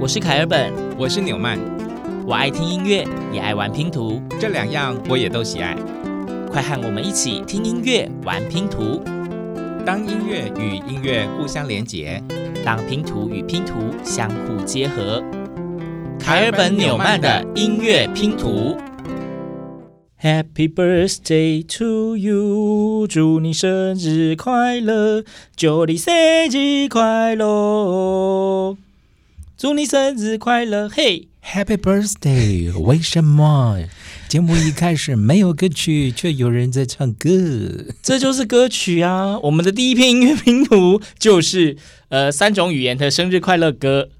我是凯尔本，我是纽曼，我爱听音乐，也爱玩拼图，这两样我也都喜爱。快和我们一起听音乐、玩拼图，当音乐与音乐互相连结，当拼图与拼图相互结合。凯尔本纽曼的音乐拼图。Happy birthday to you，祝你生日快乐，祝你生日快乐。祝你生日快乐，嘿！Happy birthday！为什么节目一开始没有歌曲，却有人在唱歌？这就是歌曲啊！我们的第一篇音乐拼图就是呃三种语言的生日快乐歌，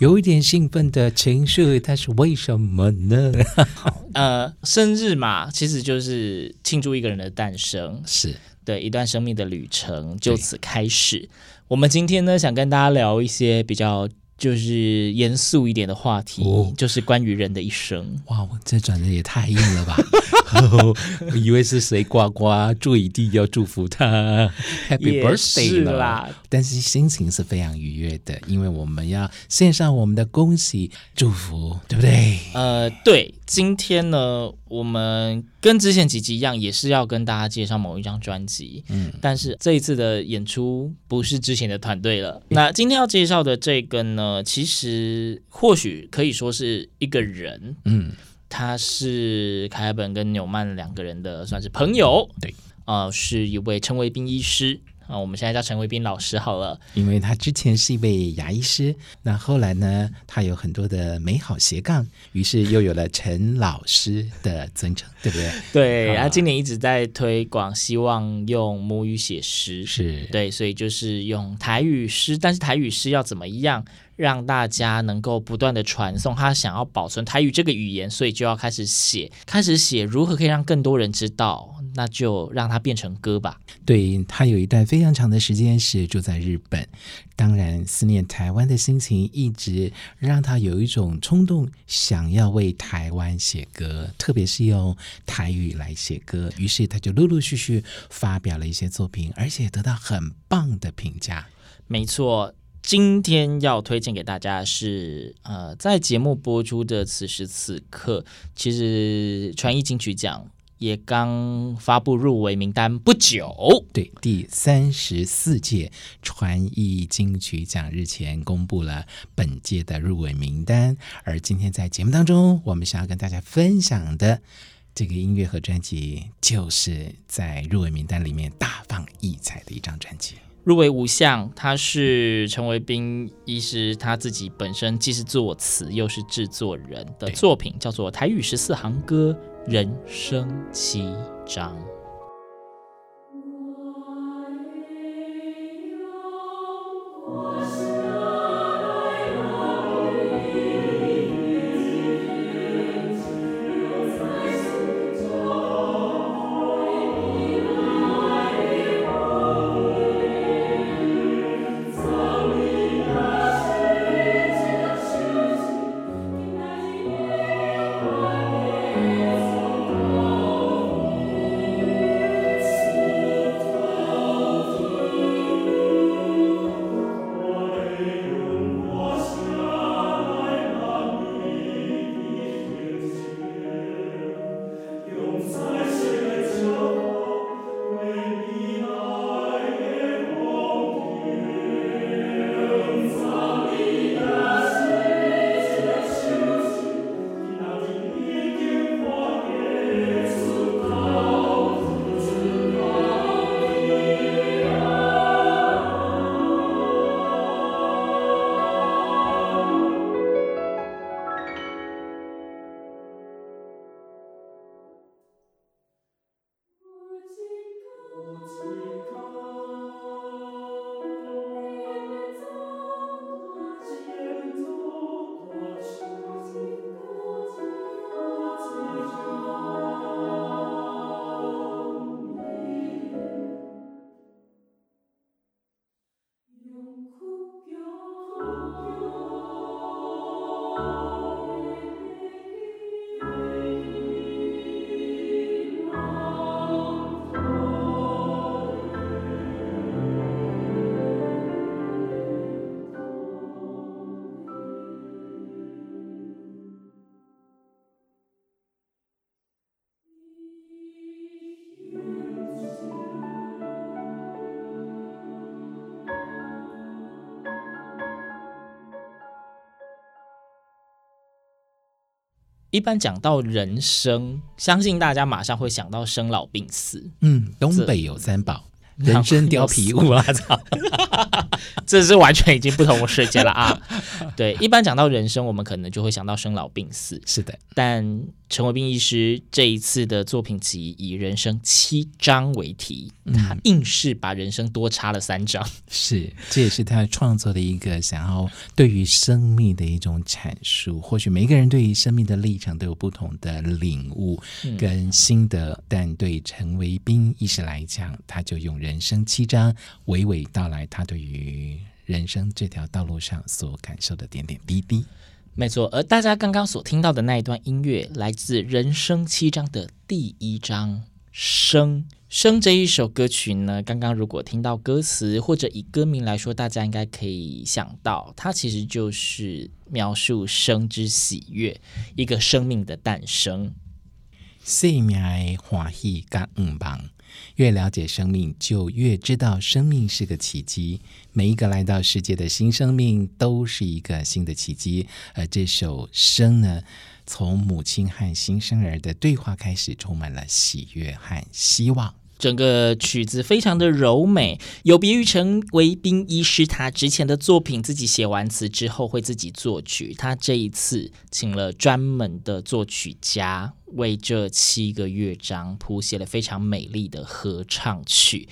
有一点兴奋的情绪，但是为什么呢？呃，生日嘛，其实就是庆祝一个人的诞生，是对一段生命的旅程就此开始。我们今天呢，想跟大家聊一些比较。就是严肃一点的话题，哦、就是关于人的一生。哇，我这转的也太硬了吧！我以为是谁呱呱，祝一定要祝福他，Happy Birthday 啦！但是心情是非常愉悦的，因为我们要献上我们的恭喜祝福，对不对？呃，对。今天呢，我们跟之前几集一样，也是要跟大家介绍某一张专辑。嗯，但是这一次的演出不是之前的团队了。那今天要介绍的这个呢，其实或许可以说是一个人。嗯，他是凯尔本跟纽曼两个人的算是朋友。对，呃，是一位陈维彬医师。啊，我们现在叫陈维斌老师好了，因为他之前是一位牙医师，那后来呢，他有很多的美好斜杠，于是又有了陈老师的尊称，对不对？对，他今年一直在推广，希望用母语写诗，是对，所以就是用台语诗，但是台语诗要怎么样让大家能够不断的传送？他想要保存台语这个语言，所以就要开始写，开始写如何可以让更多人知道。那就让它变成歌吧。对，他有一段非常长的时间是住在日本，当然思念台湾的心情一直让他有一种冲动，想要为台湾写歌，特别是用台语来写歌。于是他就陆陆续续发表了一些作品，而且得到很棒的评价。没错，今天要推荐给大家是呃，在节目播出的此时此刻，其实传艺金曲奖。也刚发布入围名单不久，对，第三十四届传艺金曲奖日前公布了本届的入围名单，而今天在节目当中，我们想要跟大家分享的这个音乐和专辑，就是在入围名单里面大放异彩的一张专辑。入围五项，他是陈维斌医师，他自己本身既是作词又是制作人的作品，叫做《台语十四行歌》。人生七章。一般讲到人生，相信大家马上会想到生老病死。嗯，东北有三宝。人生貂皮物啊！操，这是完全已经不同的世界了啊！对，一般讲到人生，我们可能就会想到生老病死。是的，但陈维斌医师这一次的作品集以人生七章为题，他硬是把人生多插了三章。是，这也是他创作的一个想要对于生命的一种阐述。或许每个人对于生命的历程都有不同的领悟跟心得，嗯、但对陈维斌医师来讲，他就用人。人生七章，娓娓道来他对于人生这条道路上所感受的点点滴滴。没错，而大家刚刚所听到的那一段音乐，来自《人生七章》的第一章《生》。生这一首歌曲呢，刚刚如果听到歌词或者以歌名来说，大家应该可以想到，它其实就是描述生之喜悦，一个生命的诞生。生命的欢喜跟愿望。越了解生命，就越知道生命是个奇迹。每一个来到世界的新生命，都是一个新的奇迹。而这首《生》呢，从母亲和新生儿的对话开始，充满了喜悦和希望。整个曲子非常的柔美，有别于陈维斌医师他之前的作品，自己写完词之后会自己作曲。他这一次请了专门的作曲家，为这七个乐章谱写了非常美丽的合唱曲，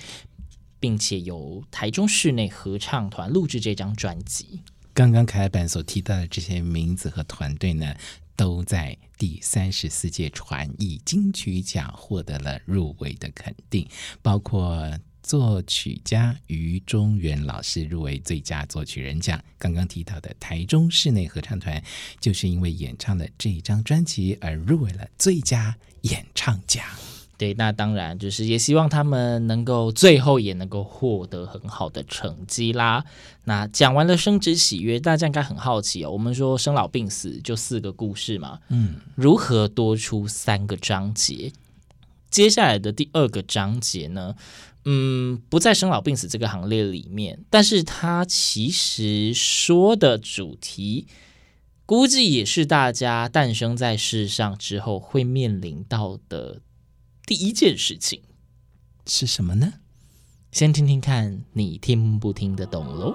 并且由台中室内合唱团录制这张专辑。刚刚开版所提到的这些名字和团队呢，都在第三十四届传艺金曲奖获得了入围的肯定，包括作曲家于中原老师入围最佳作曲人奖。刚刚提到的台中室内合唱团，就是因为演唱了这张专辑而入围了最佳演唱奖。对，那当然就是也希望他们能够最后也能够获得很好的成绩啦。那讲完了生之喜悦，大家应该很好奇哦。我们说生老病死就四个故事嘛，嗯，如何多出三个章节？接下来的第二个章节呢，嗯，不在生老病死这个行列里面，但是它其实说的主题，估计也是大家诞生在世上之后会面临到的。第一件事情是什么呢？先听听看，你听不听得懂喽？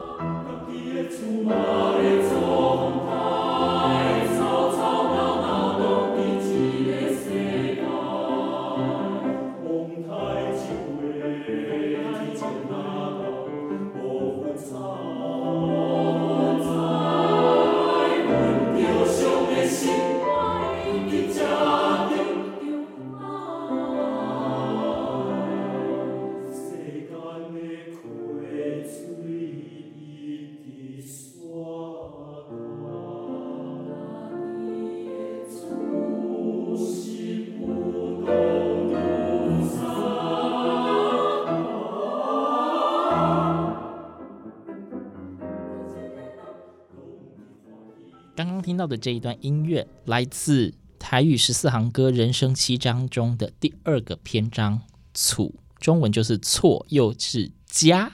听到的这一段音乐来自台语十四行歌《人生七章》中的第二个篇章“厝”，中文就是“错”，又是“家”，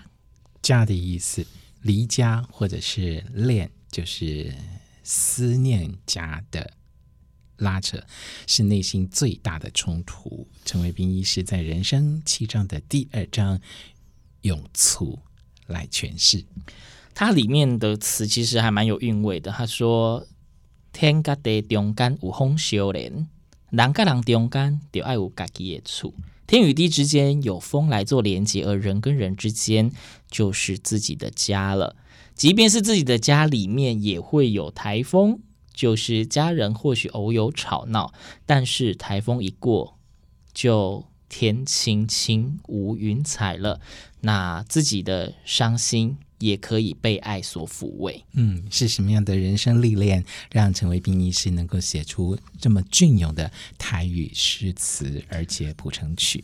家的意思。离家或者是恋，就是思念家的拉扯，是内心最大的冲突。陈维斌医师在《人生七章》的第二章用“厝”来诠释，它里面的词其实还蛮有韵味的。他说。天甲地中间有风相连，人甲人中间就爱有家己的厝。天与地之间有风来做连接，而人跟人之间就是自己的家了。即便是自己的家里面，也会有台风，就是家人或许偶有吵闹，但是台风一过，就天晴晴无云彩了。那自己的伤心。也可以被爱所抚慰。嗯，是什么样的人生历练，让陈维斌医师能够写出这么隽永的台语诗词，而且谱成曲？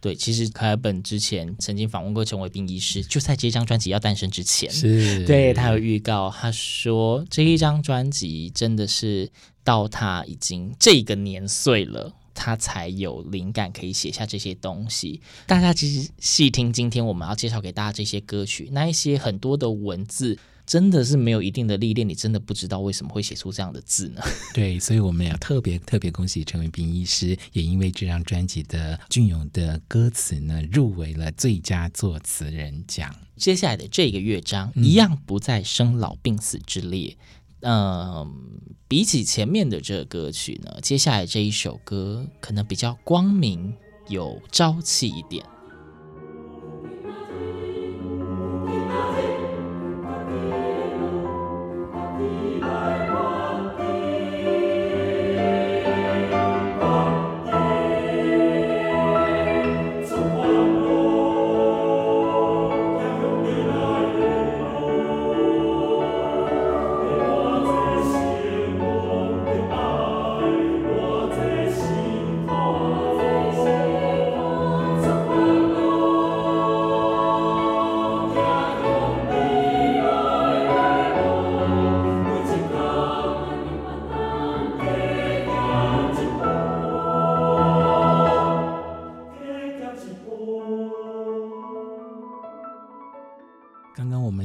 对，其实凯尔本之前曾经访问过陈伟斌医师，就在这张专辑要诞生之前，是对他有预告，他说这一张专辑真的是到他已经这个年岁了。他才有灵感可以写下这些东西。大家其实细听今天我们要介绍给大家这些歌曲，那一些很多的文字真的是没有一定的历练，你真的不知道为什么会写出这样的字呢？对，所以我们要特别特别恭喜陈伟斌医师，也因为这张专辑的俊勇的歌词呢，入围了最佳作词人奖。接下来的这个乐章，嗯、一样不在生老病死之列。嗯、比起前面的这歌曲呢，接下来这一首歌可能比较光明，有朝气一点。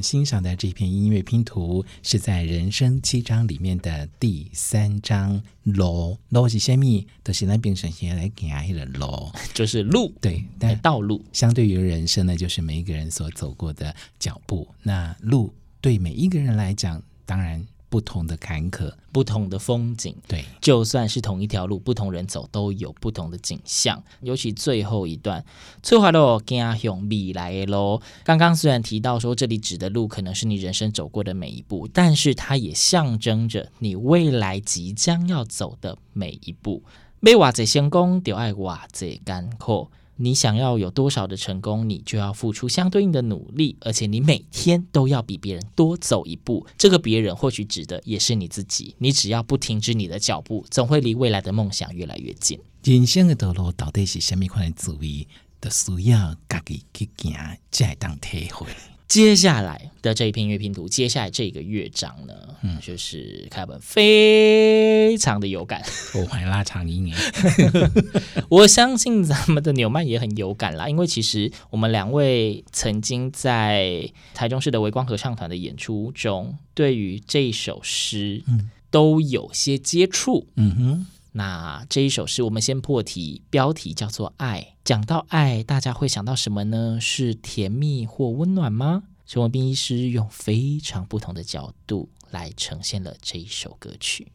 欣赏的这篇音乐拼图是在人生七章里面的第三章“路”，路是虾米？都、就是那边神仙来讲的路，就是路。对，但道路相对于人生呢，就是每一个人所走过的脚步。那路对每一个人来讲，当然。不同的坎坷，不同的风景，对，就算是同一条路，不同人走都有不同的景象。尤其最后一段，翠花路惊向未来喽。刚刚虽然提到说这里指的路可能是你人生走过的每一步，但是它也象征着你未来即将要走的每一步。没瓦这先功，就爱瓦这干苦。你想要有多少的成功，你就要付出相对应的努力，而且你每天都要比别人多走一步。这个别人或许指的也是你自己。你只要不停止你的脚步，总会离未来的梦想越来越近。人生的道路到底是什么款的滋味，都需要自己去行，才当体会。接下来的这一篇乐拼图，接下来这个乐章呢，嗯，就是凯文非常的有感。我还拉长音耶，我相信咱们的纽曼也很有感啦，因为其实我们两位曾经在台中市的微光合唱团的演出中，对于这一首诗，嗯，都有些接触。嗯哼。那这一首诗，我们先破题，标题叫做《爱》。讲到爱，大家会想到什么呢？是甜蜜或温暖吗？陈文彬医师用非常不同的角度来呈现了这一首歌曲。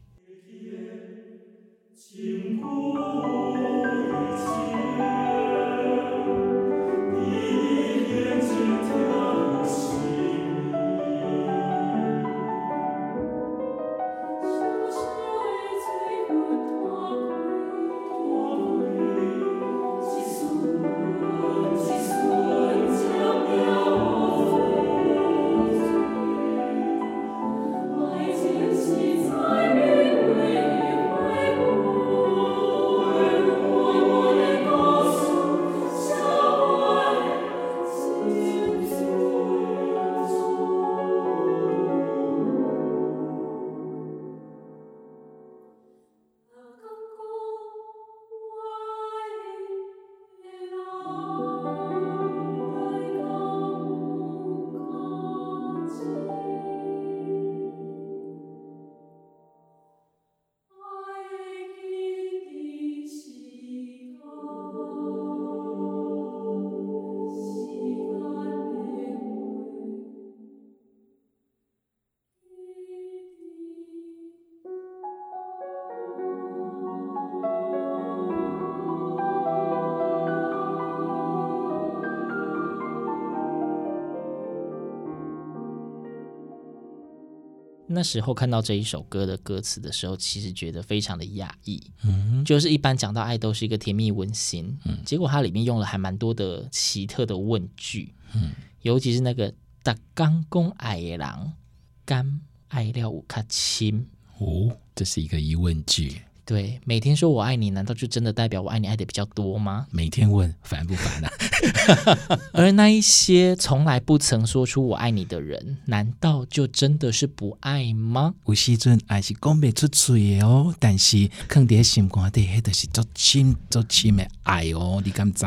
那时候看到这一首歌的歌词的时候，其实觉得非常的讶异。嗯，就是一般讲到爱都是一个甜蜜温馨，嗯，结果它里面用了还蛮多的奇特的问句，嗯，尤其是那个“打刚公爱的人，干爱料五卡亲”，哦，这是一个疑问句。对，每天说我爱你，难道就真的代表我爱你爱的比较多吗？每天问，烦不烦啊？而那一些从来不曾说出我爱你的人，难道就真的是不爱吗？有时阵爱是讲不出嘴的哦，但是肯定心肝底，那都是做亲做亲的爱哦，你敢知？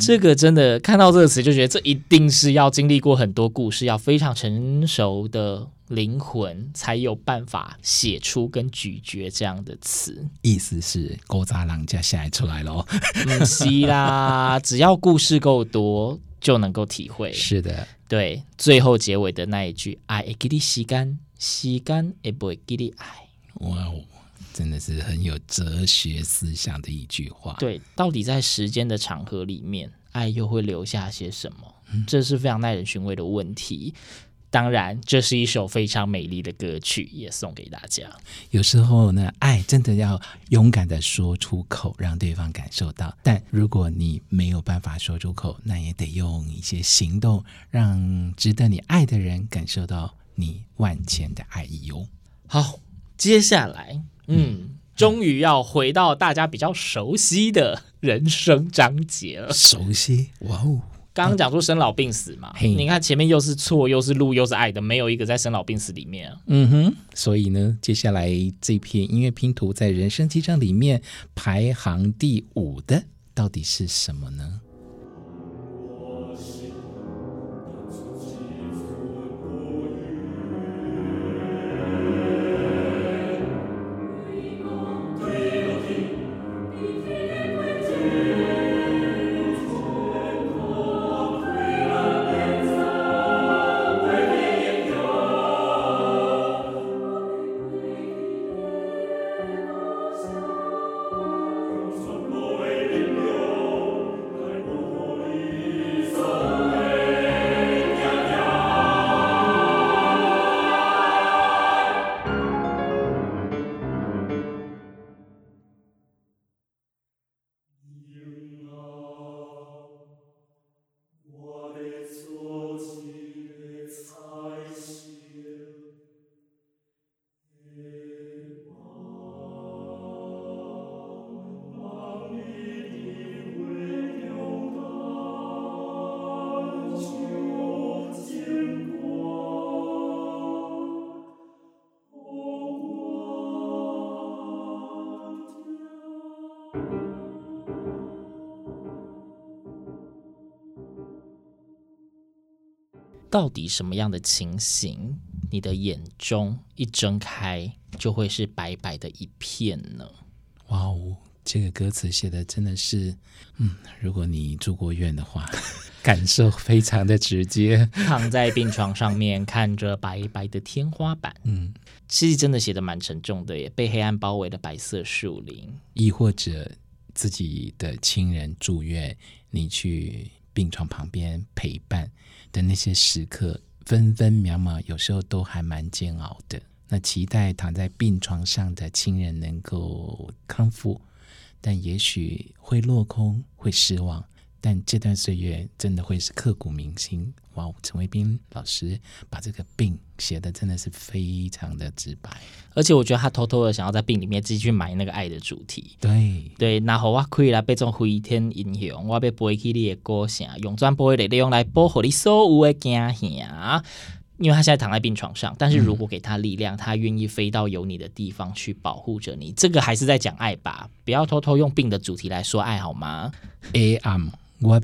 这个真的看到这个词，就觉得这一定是要经历过很多故事，要非常成熟的。灵魂，才有办法写出跟咀嚼这样的词。意思是勾扎郎家现在出来了，不是啦，只要故事够多，就能够体会。是的，对，最后结尾的那一句“爱会给你时间，时间也不会给你爱”，哇哦，真的是很有哲学思想的一句话。对，到底在时间的长河里面，爱又会留下些什么？嗯、这是非常耐人寻味的问题。当然，这是一首非常美丽的歌曲，也送给大家。有时候呢，爱真的要勇敢的说出口，让对方感受到。但如果你没有办法说出口，那也得用一些行动，让值得你爱的人感受到你万千的爱意哦。好，接下来，嗯，终于要回到大家比较熟悉的人生章节了。熟悉，哇哦！刚刚讲说生老病死嘛，嗯、你看前面又是错又是路又是爱的，没有一个在生老病死里面。嗯哼，所以呢，接下来这篇音乐拼图在人生记账里面排行第五的，到底是什么呢？到底什么样的情形，你的眼中一睁开就会是白白的一片呢？哇哦，这个歌词写的真的是，嗯，如果你住过院的话，感受非常的直接。躺在病床上面，看着白白的天花板，嗯，其实真的写的蛮沉重的耶。被黑暗包围的白色树林，亦或者自己的亲人住院，你去病床旁边陪伴。的那些时刻，分分秒秒，有时候都还蛮煎熬的。那期待躺在病床上的亲人能够康复，但也许会落空，会失望。但这段岁月真的会是刻骨铭心。哇，陈卫斌老师把这个病写的真的是非常的直白，而且我觉得他偷偷的想要在病里面自己去埋那个爱的主题。对对，然后我可以来被这种飞天英雄，我要背起你的歌声，用转播的力用来保护你所有的惊吓。因为他现在躺在病床上，但是如果给他力量，嗯、他愿意飞到有你的地方去保护着你。这个还是在讲爱吧？不要偷偷用病的主题来说爱好吗？AM。我要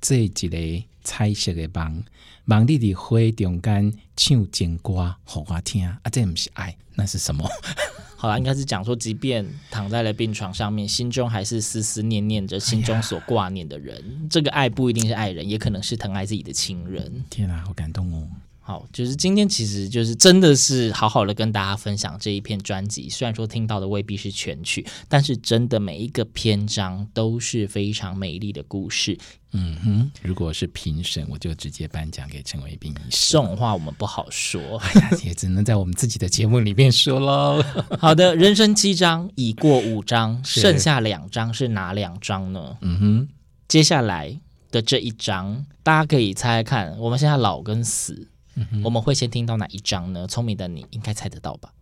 做一个彩色的梦，梦里的花中间唱情歌给我听啊！这不是爱，那是什么？好了，应该是讲说，即便躺在了病床上面，心中还是思思念念着心中所挂念的人。哎、这个爱不一定是爱人，也可能是疼爱自己的亲人。天啊，好感动哦！好，就是今天其实就是真的是好好的跟大家分享这一片专辑。虽然说听到的未必是全曲，但是真的每一个篇章都是非常美丽的故事。嗯哼，如果是评审，我就直接颁奖给陈伟斌。这种话我们不好说，哎呀，也只能在我们自己的节目里面说喽。好的，人生七章已过五章，剩下两章是哪两章呢？嗯哼，接下来的这一章，大家可以猜猜看，我们现在老跟死。我们会先听到哪一章呢？聪明的你应该猜得到吧？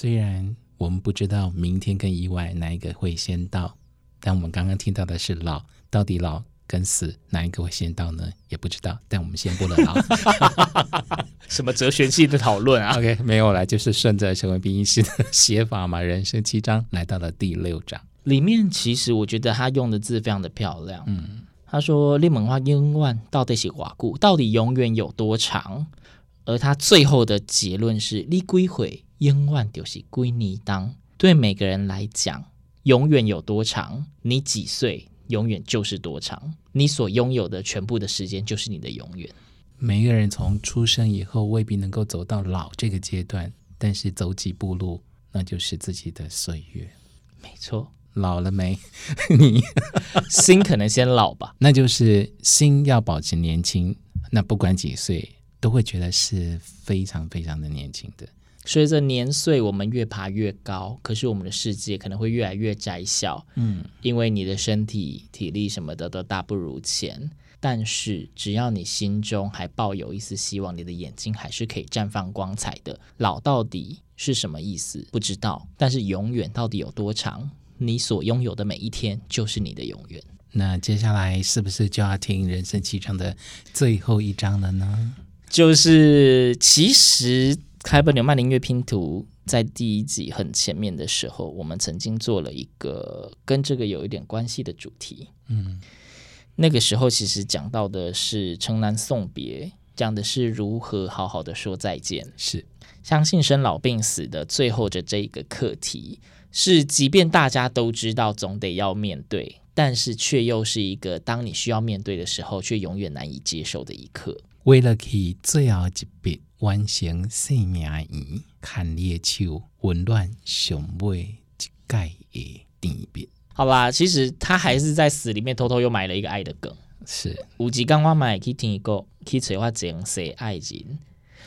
虽然我们不知道明天跟意外哪一个会先到，但我们刚刚听到的是老，到底老跟死哪一个会先到呢？也不知道。但我们先不了老，什么哲学系的讨论啊？OK，没有了，就是顺着陈文彬医师的写法嘛。人生七章来到了第六章，里面其实我觉得他用的字非常的漂亮。嗯，他说：“你问我永远到底是偌久？到底永远有多长？”而他最后的结论是：“你几岁？”永远就是归你当，对每个人来讲，永远有多长？你几岁，永远就是多长。你所拥有的全部的时间，就是你的永远。每一个人从出生以后，未必能够走到老这个阶段，但是走几步路，那就是自己的岁月。没错，老了没？你心可能先老吧，那就是心要保持年轻。那不管几岁，都会觉得是非常非常的年轻的。随着年岁，我们越爬越高，可是我们的世界可能会越来越窄小。嗯，因为你的身体、体力什么的都大不如前。但是只要你心中还抱有一丝希望，你的眼睛还是可以绽放光彩的。老到底是什么意思？不知道。但是永远到底有多长？你所拥有的每一天就是你的永远。那接下来是不是就要听人生七章的最后一章了呢？就是其实。开本纽曼的音乐拼图在第一集很前面的时候，我们曾经做了一个跟这个有一点关系的主题。嗯，那个时候其实讲到的是城南送别，讲的是如何好好的说再见。是，相信生老病死的最后的这一个课题，是即便大家都知道总得要面对，但是却又是一个当你需要面对的时候，却永远难以接受的一刻。为了去最后一笔。完成生命缘，看你的手，温暖上尾一盖的甜蜜。好吧，其实他还是在死里面偷偷又埋了一个爱的梗。是，有一天我买去听一个，去找我前世爱人。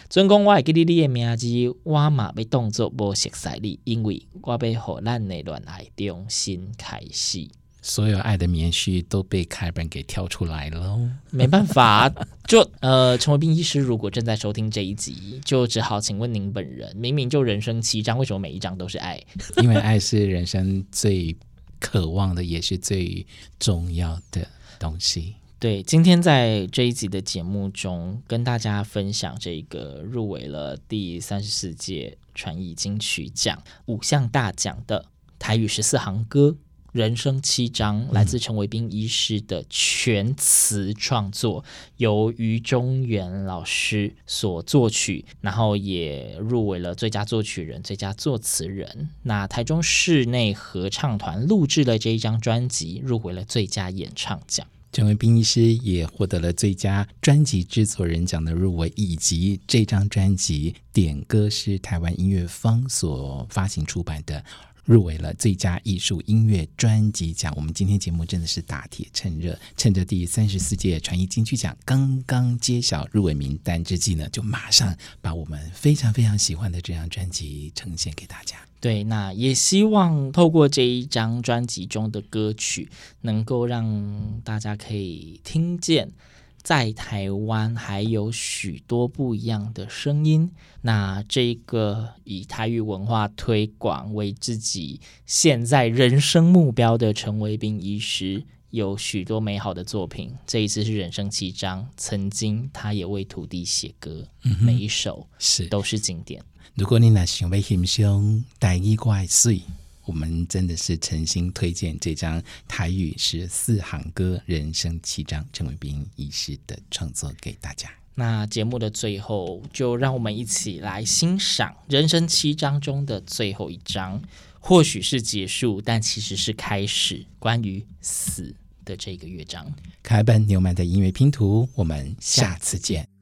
尊公，我会记得你的名字，我嘛要当作无熟悉你，因为我要互咱的恋爱重新开始。所有爱的棉絮都被凯本给挑出来了，没办法，就呃，陈伟斌医师如果正在收听这一集，就只好请问您本人，明明就人生七章，为什么每一章都是爱？因为爱是人生最渴望的，也是最重要的东西。对，今天在这一集的节目中，跟大家分享这个入围了第三十四届传艺金曲奖五项大奖的台语十四行歌。人生七章来自陈伟斌医师的全词创作，由于中原老师所作曲，然后也入围了最佳作曲人、最佳作词人。那台中室内合唱团录制了这一张专辑，入围了最佳演唱奖。陈伟斌医师也获得了最佳专辑制作人奖的入围，以及这张专辑点歌是台湾音乐方所发行出版的。入围了最佳艺术音乐专辑奖。我们今天节目真的是打铁趁热，趁着第三十四届传艺金曲奖刚刚揭晓入围名单之际呢，就马上把我们非常非常喜欢的这张专辑呈现给大家。对，那也希望透过这一张专辑中的歌曲，能够让大家可以听见。在台湾还有许多不一样的声音。那这个以台语文化推广为自己现在人生目标的陈维斌医师，有许多美好的作品。这一次是人生七章，曾经他也为徒弟写歌，嗯、每一首是都是经典。如果你那想要欣赏台语怪水。我们真的是诚心推荐这张台语十四行歌《人生七章》陈伟斌医师的创作给大家。那节目的最后，就让我们一起来欣赏《人生七章》中的最后一章，或许是结束，但其实是开始关于死的这个乐章。凯本纽曼的音乐拼图，我们下次见。